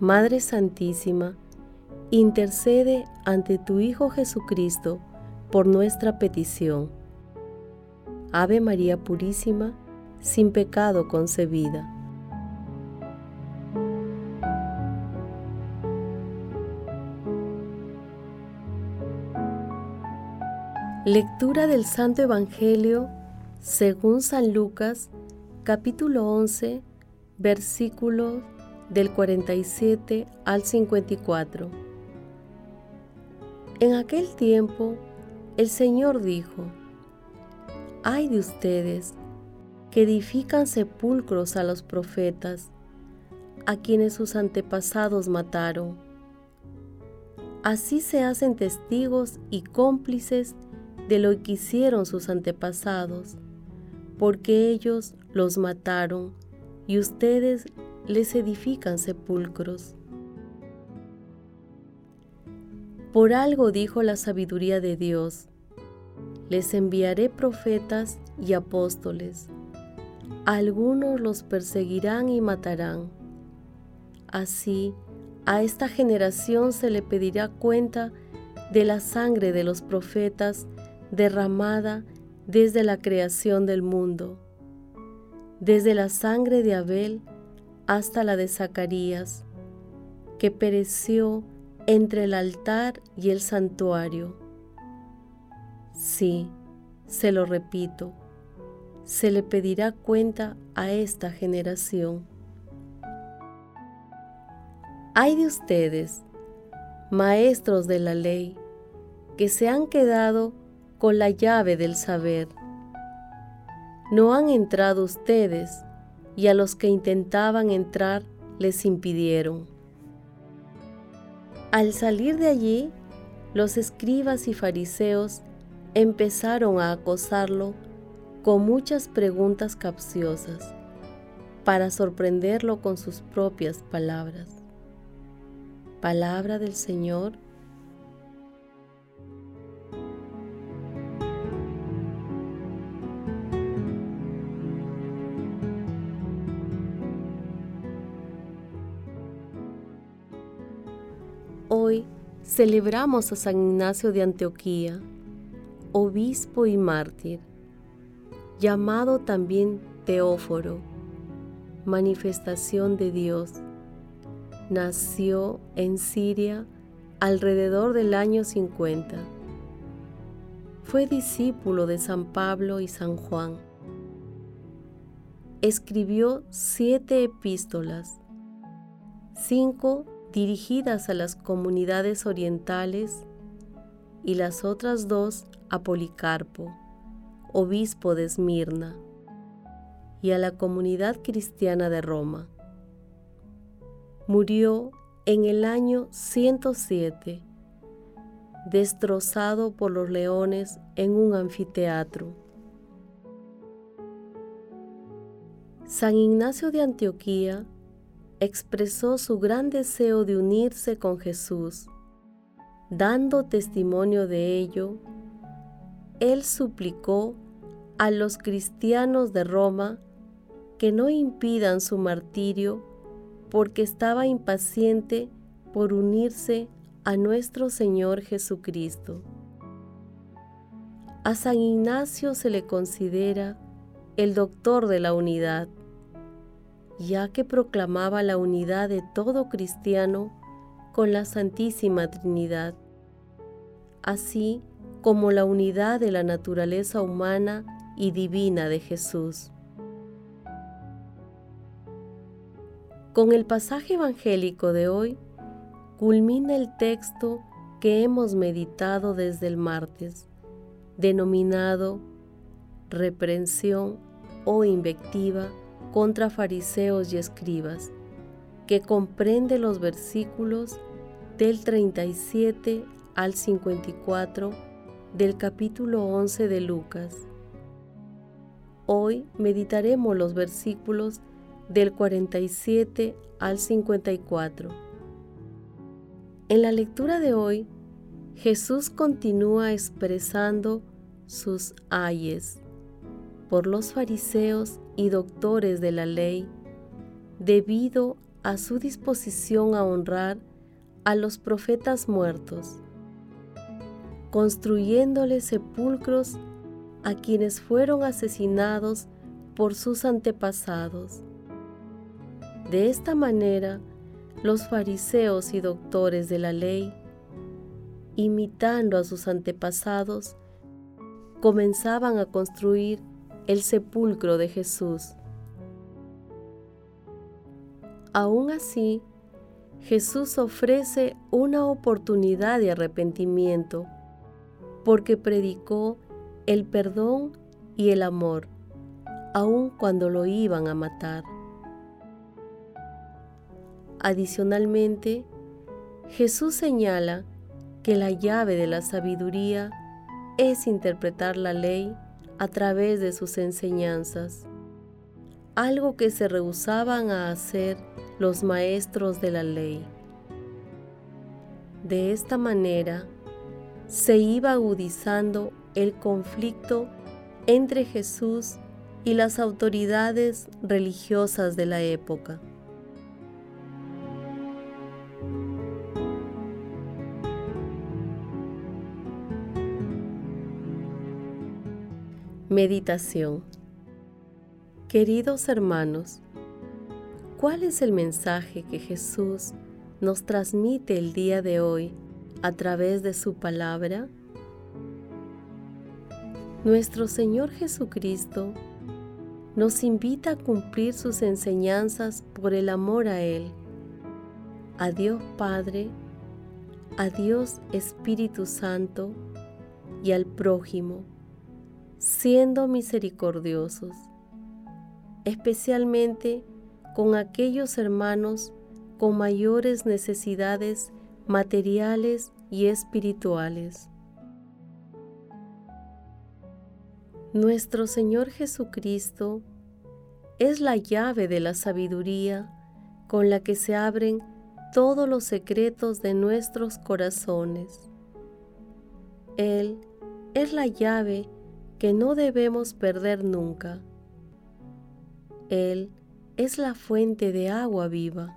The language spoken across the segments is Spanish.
Madre Santísima, intercede ante tu Hijo Jesucristo por nuestra petición. Ave María Purísima, sin pecado concebida. Lectura del Santo Evangelio según San Lucas, capítulo 11, versículos del 47 al 54. En aquel tiempo, el Señor dijo, Ay de ustedes que edifican sepulcros a los profetas, a quienes sus antepasados mataron. Así se hacen testigos y cómplices de lo que hicieron sus antepasados, porque ellos los mataron y ustedes les edifican sepulcros. Por algo dijo la sabiduría de Dios, les enviaré profetas y apóstoles. Algunos los perseguirán y matarán. Así, a esta generación se le pedirá cuenta de la sangre de los profetas derramada desde la creación del mundo, desde la sangre de Abel hasta la de Zacarías, que pereció entre el altar y el santuario. Sí, se lo repito, se le pedirá cuenta a esta generación. Hay de ustedes, maestros de la ley, que se han quedado con la llave del saber. No han entrado ustedes y a los que intentaban entrar les impidieron. Al salir de allí, los escribas y fariseos empezaron a acosarlo con muchas preguntas capciosas para sorprenderlo con sus propias palabras. Palabra del Señor celebramos a San Ignacio de Antioquía, obispo y mártir, llamado también Teóforo, manifestación de Dios. Nació en Siria alrededor del año 50. Fue discípulo de San Pablo y San Juan. Escribió siete epístolas, cinco dirigidas a las comunidades orientales y las otras dos a Policarpo, obispo de Esmirna, y a la comunidad cristiana de Roma. Murió en el año 107, destrozado por los leones en un anfiteatro. San Ignacio de Antioquía expresó su gran deseo de unirse con Jesús. Dando testimonio de ello, él suplicó a los cristianos de Roma que no impidan su martirio porque estaba impaciente por unirse a nuestro Señor Jesucristo. A San Ignacio se le considera el doctor de la unidad ya que proclamaba la unidad de todo cristiano con la Santísima Trinidad, así como la unidad de la naturaleza humana y divina de Jesús. Con el pasaje evangélico de hoy culmina el texto que hemos meditado desde el martes, denominado reprensión o invectiva contra fariseos y escribas, que comprende los versículos del 37 al 54 del capítulo 11 de Lucas. Hoy meditaremos los versículos del 47 al 54. En la lectura de hoy, Jesús continúa expresando sus ayes por los fariseos y doctores de la ley debido a su disposición a honrar a los profetas muertos, construyéndole sepulcros a quienes fueron asesinados por sus antepasados. De esta manera, los fariseos y doctores de la ley, imitando a sus antepasados, comenzaban a construir el sepulcro de Jesús. Aún así, Jesús ofrece una oportunidad de arrepentimiento porque predicó el perdón y el amor, aun cuando lo iban a matar. Adicionalmente, Jesús señala que la llave de la sabiduría es interpretar la ley a través de sus enseñanzas, algo que se rehusaban a hacer los maestros de la ley. De esta manera, se iba agudizando el conflicto entre Jesús y las autoridades religiosas de la época. Meditación Queridos hermanos, ¿cuál es el mensaje que Jesús nos transmite el día de hoy a través de su palabra? Nuestro Señor Jesucristo nos invita a cumplir sus enseñanzas por el amor a Él, a Dios Padre, a Dios Espíritu Santo y al prójimo siendo misericordiosos, especialmente con aquellos hermanos con mayores necesidades materiales y espirituales. Nuestro Señor Jesucristo es la llave de la sabiduría con la que se abren todos los secretos de nuestros corazones. Él es la llave que no debemos perder nunca. Él es la fuente de agua viva.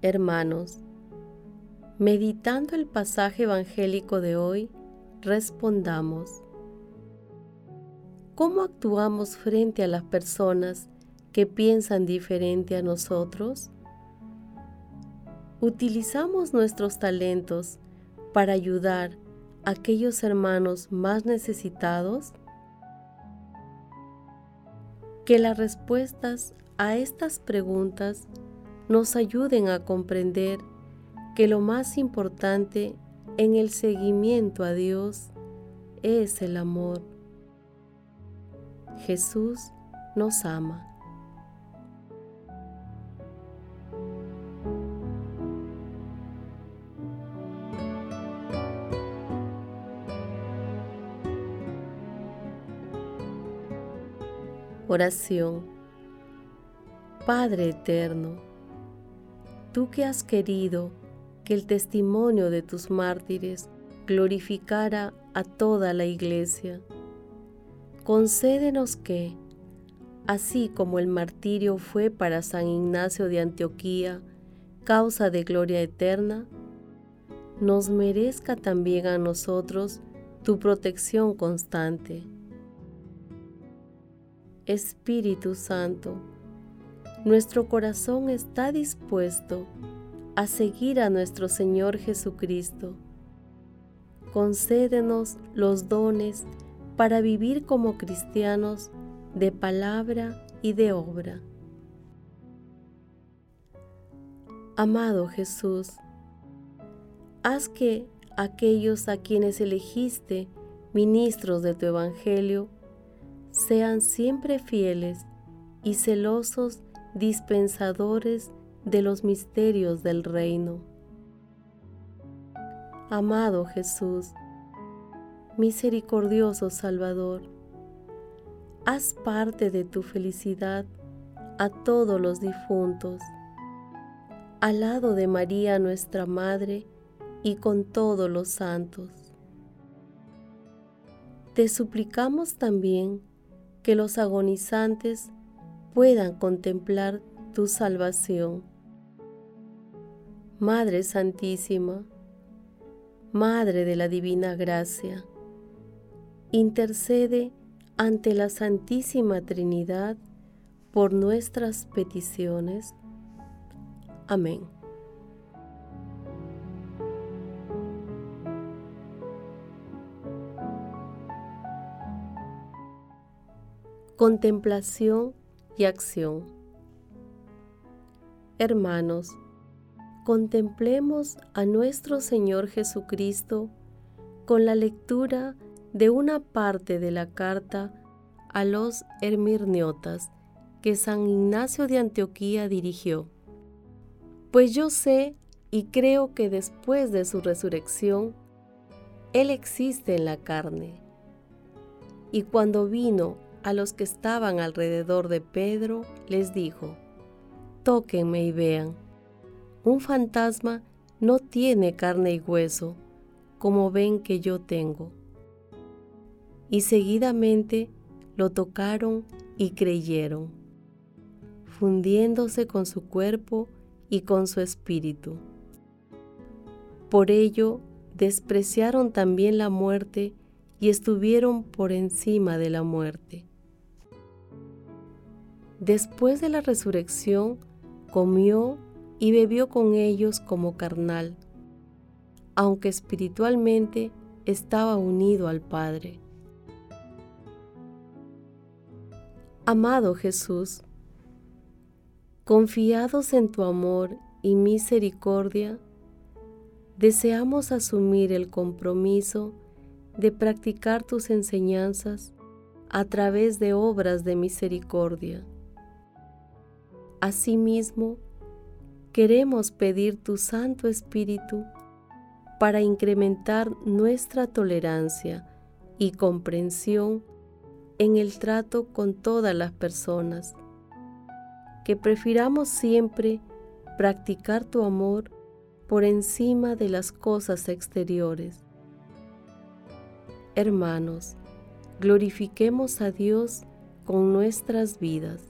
Hermanos, meditando el pasaje evangélico de hoy, respondamos. ¿Cómo actuamos frente a las personas que piensan diferente a nosotros? ¿Utilizamos nuestros talentos para ayudar aquellos hermanos más necesitados? Que las respuestas a estas preguntas nos ayuden a comprender que lo más importante en el seguimiento a Dios es el amor. Jesús nos ama. Oración. Padre eterno, tú que has querido que el testimonio de tus mártires glorificara a toda la iglesia, concédenos que, así como el martirio fue para San Ignacio de Antioquía causa de gloria eterna, nos merezca también a nosotros tu protección constante Espíritu Santo, nuestro corazón está dispuesto a seguir a nuestro Señor Jesucristo. Concédenos los dones para vivir como cristianos de palabra y de obra. Amado Jesús, haz que aquellos a quienes elegiste ministros de tu Evangelio sean siempre fieles y celosos dispensadores de los misterios del reino. Amado Jesús, misericordioso Salvador, haz parte de tu felicidad a todos los difuntos, al lado de María nuestra Madre y con todos los santos. Te suplicamos también que los agonizantes puedan contemplar tu salvación. Madre Santísima, Madre de la Divina Gracia, intercede ante la Santísima Trinidad por nuestras peticiones. Amén. Contemplación y acción. Hermanos, contemplemos a nuestro Señor Jesucristo con la lectura de una parte de la carta a los Hermirniotas que San Ignacio de Antioquía dirigió. Pues yo sé y creo que después de su resurrección, Él existe en la carne. Y cuando vino a los que estaban alrededor de Pedro, les dijo, Tóquenme y vean. Un fantasma no tiene carne y hueso, como ven que yo tengo. Y seguidamente lo tocaron y creyeron, fundiéndose con su cuerpo y con su espíritu. Por ello despreciaron también la muerte y estuvieron por encima de la muerte. Después de la resurrección, comió y bebió con ellos como carnal, aunque espiritualmente estaba unido al Padre. Amado Jesús, confiados en tu amor y misericordia, deseamos asumir el compromiso de practicar tus enseñanzas a través de obras de misericordia Asimismo, queremos pedir tu Santo Espíritu para incrementar nuestra tolerancia y comprensión en el trato con todas las personas, que prefiramos siempre practicar tu amor por encima de las cosas exteriores. Hermanos, glorifiquemos a Dios con nuestras vidas.